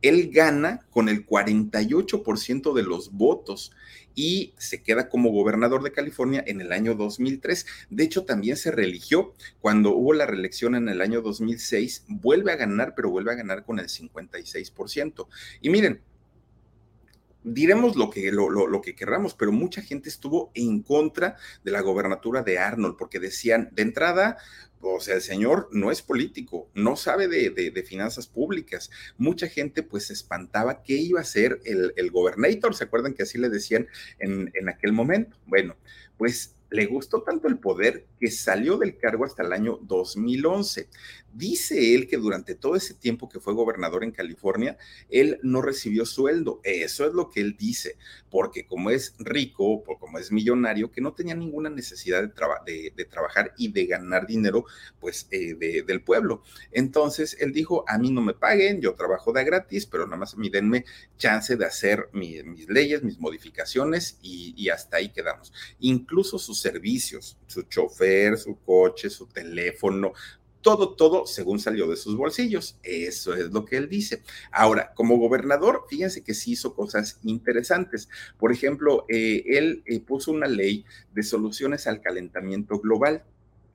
A: Él gana con el 48% de los votos y se queda como gobernador de California en el año 2003. De hecho, también se reeligió cuando hubo la reelección en el año 2006, vuelve a ganar, pero vuelve a ganar con el 56%. Y miren, diremos lo que, lo, lo, que querramos, pero mucha gente estuvo en contra de la gobernatura de Arnold porque decían, de entrada, o sea, el señor no es político, no sabe de, de, finanzas públicas. Mucha gente pues se espantaba qué iba a ser el, el gobernator, ¿se acuerdan que así le decían en, en aquel momento? Bueno, pues le gustó tanto el poder que salió del cargo hasta el año 2011. Dice él que durante todo ese tiempo que fue gobernador en California, él no recibió sueldo. Eso es lo que él dice, porque como es rico, como es millonario, que no tenía ninguna necesidad de, trabajar y de ganar dinero, pues, eh, del pueblo. Entonces, él dijo, a mí no me paguen, yo trabajo de gratis, pero nada más me denme chance de hacer mis leyes, mis modificaciones y, y hasta ahí quedamos. Incluso sus servicios, su chofer, su coche, su teléfono, todo, todo según salió de sus bolsillos. Eso es lo que él dice. Ahora, como gobernador, fíjense que sí hizo cosas interesantes. Por ejemplo, eh, él eh, puso una ley de soluciones al calentamiento global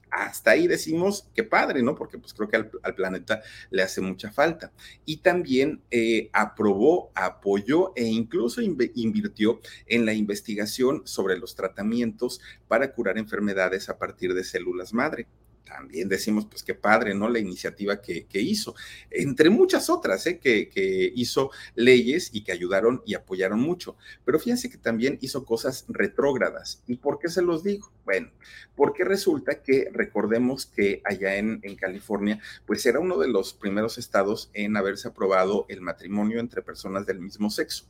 A: hasta ahí decimos que padre, ¿no? Porque pues creo que al, planeta le hace mucha falta. Y también eh, aprobó, apoyó e incluso invirtió en la investigación sobre los tratamientos para curar enfermedades a partir de células madre también decimos, pues qué padre, ¿no? La iniciativa que, hizo, entre muchas otras, ¿eh? Que, que, hizo leyes y que ayudaron y apoyaron mucho. Pero fíjense que también hizo cosas retrógradas. ¿Y por qué se los digo? Bueno, porque resulta que recordemos que allá en, en California, pues era uno de los primeros estados en haberse aprobado el matrimonio entre personas del mismo sexo.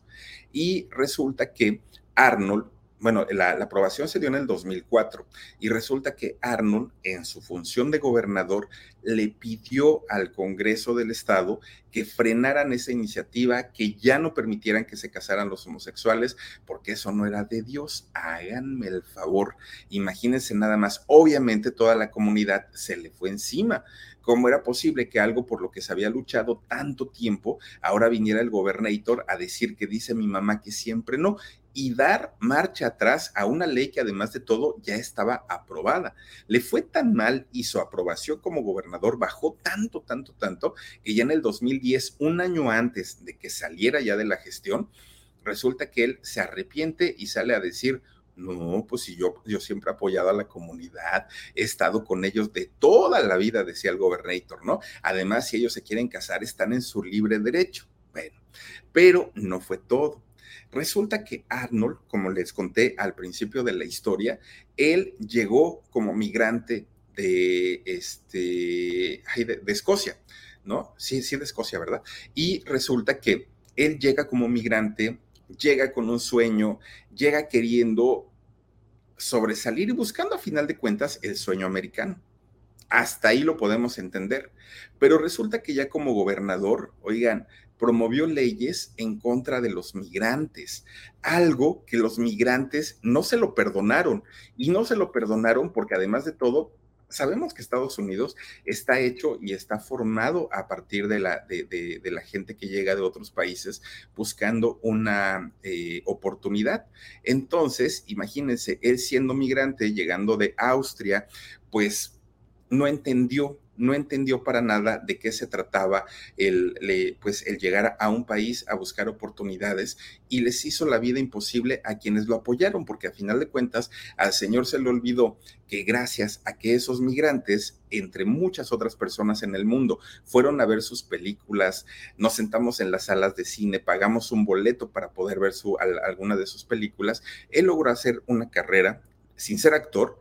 A: Y resulta que Arnold bueno, la, aprobación se dio en el 2004 y resulta que Arnold, en su función de gobernador, le pidió al Congreso del Estado que frenaran esa iniciativa, que ya no permitieran que se casaran los homosexuales, porque eso no era de Dios. Háganme el favor. Imagínense nada más. Obviamente toda la comunidad se le fue encima. ¿Cómo era posible que algo por lo que se había luchado tanto tiempo, ahora viniera el gobernador a decir que dice mi mamá que siempre no? Y dar marcha atrás a una ley que además de todo ya estaba aprobada. Le fue tan mal y su aprobación como gobernador bajó tanto, tanto, tanto, que ya en el 2010, un año antes de que saliera ya de la gestión, resulta que él se arrepiente y sale a decir, no, pues si yo, yo siempre he apoyado a la comunidad, he estado con ellos de toda la vida, decía el gobernador, ¿no? Además, si ellos se quieren casar, están en su libre derecho. Bueno, pero no fue todo Resulta que Arnold, como les conté al principio de la historia, él llegó como migrante de, este, de, Escocia, ¿no? Sí, sí, de Escocia, ¿verdad? Y resulta que él llega como migrante, llega con un sueño, llega queriendo sobresalir y buscando a final de cuentas el sueño americano. Hasta ahí lo podemos entender. Pero resulta que ya como gobernador, oigan, promovió leyes en contra de los migrantes, algo que los migrantes no se lo perdonaron y no se lo perdonaron porque además de todo sabemos que Estados Unidos está hecho y está formado a partir de la, de, la gente que llega de otros países buscando una eh, oportunidad. Entonces, imagínense, él siendo migrante, llegando de Austria, pues no entendió no entendió para nada de qué se trataba el, pues, el llegar a un país a buscar oportunidades y les hizo la vida imposible a quienes lo apoyaron, porque a final de cuentas al Señor se le olvidó que gracias a que esos migrantes, entre muchas otras personas en el mundo, fueron a ver sus películas, nos sentamos en las salas de cine, pagamos un boleto para poder ver su, alguna de sus películas, él logró hacer una carrera sin ser actor,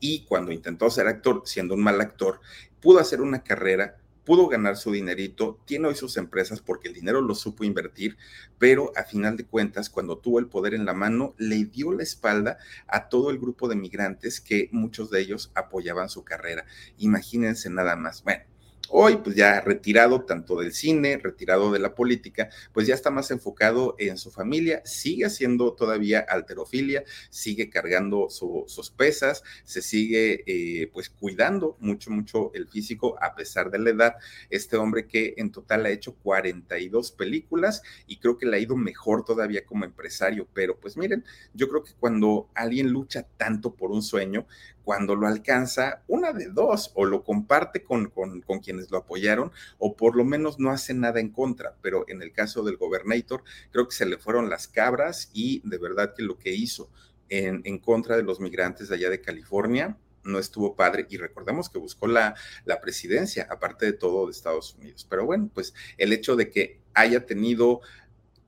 A: y cuando intentó ser actor, siendo un mal actor, pudo hacer una carrera, pudo ganar su dinerito, tiene hoy sus empresas porque el dinero lo supo invertir, pero a final de cuentas, cuando tuvo el poder en la mano, le dio la espalda a todo el grupo de migrantes que muchos de ellos apoyaban su carrera. Imagínense nada más. Bueno, Hoy, pues ya retirado tanto del cine, retirado de la política, pues ya está más enfocado en su familia, sigue haciendo todavía alterofilia, sigue cargando sus pesas, se sigue eh, pues cuidando mucho, mucho el físico a pesar de la edad. Este hombre que en total ha hecho 42 películas y creo que le ha ido mejor todavía como empresario, pero pues miren, yo creo que cuando alguien lucha tanto por un sueño, cuando lo alcanza, una de dos, o lo comparte con, con, lo apoyaron, o por lo menos no hace nada en contra. Pero en el caso del gobernator, creo que se le fueron las cabras y de verdad que lo que hizo en, en contra de los migrantes de allá de California, no estuvo padre y recordemos que buscó la, la, presidencia, aparte de todo de Estados Unidos. Pero bueno, pues el hecho de que haya tenido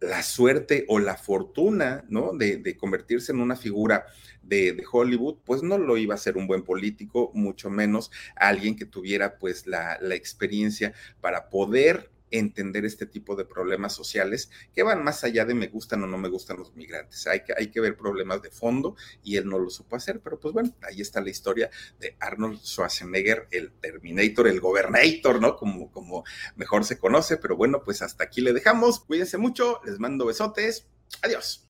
A: la suerte o la fortuna, ¿no? De, convertirse en una figura de, Hollywood, pues no lo iba a ser un buen político, mucho menos alguien que tuviera pues la, la experiencia para poder entender este tipo de problemas sociales que van más allá de me gustan o no me gustan los migrantes. Hay que, hay que ver problemas de fondo y él no lo supo hacer, pero pues bueno, ahí está la historia de Arnold Schwarzenegger, el Terminator, el Gobernator, ¿no? Como, como mejor se conoce, pero bueno, pues hasta aquí le dejamos. Cuídense mucho, les mando besotes. Adiós.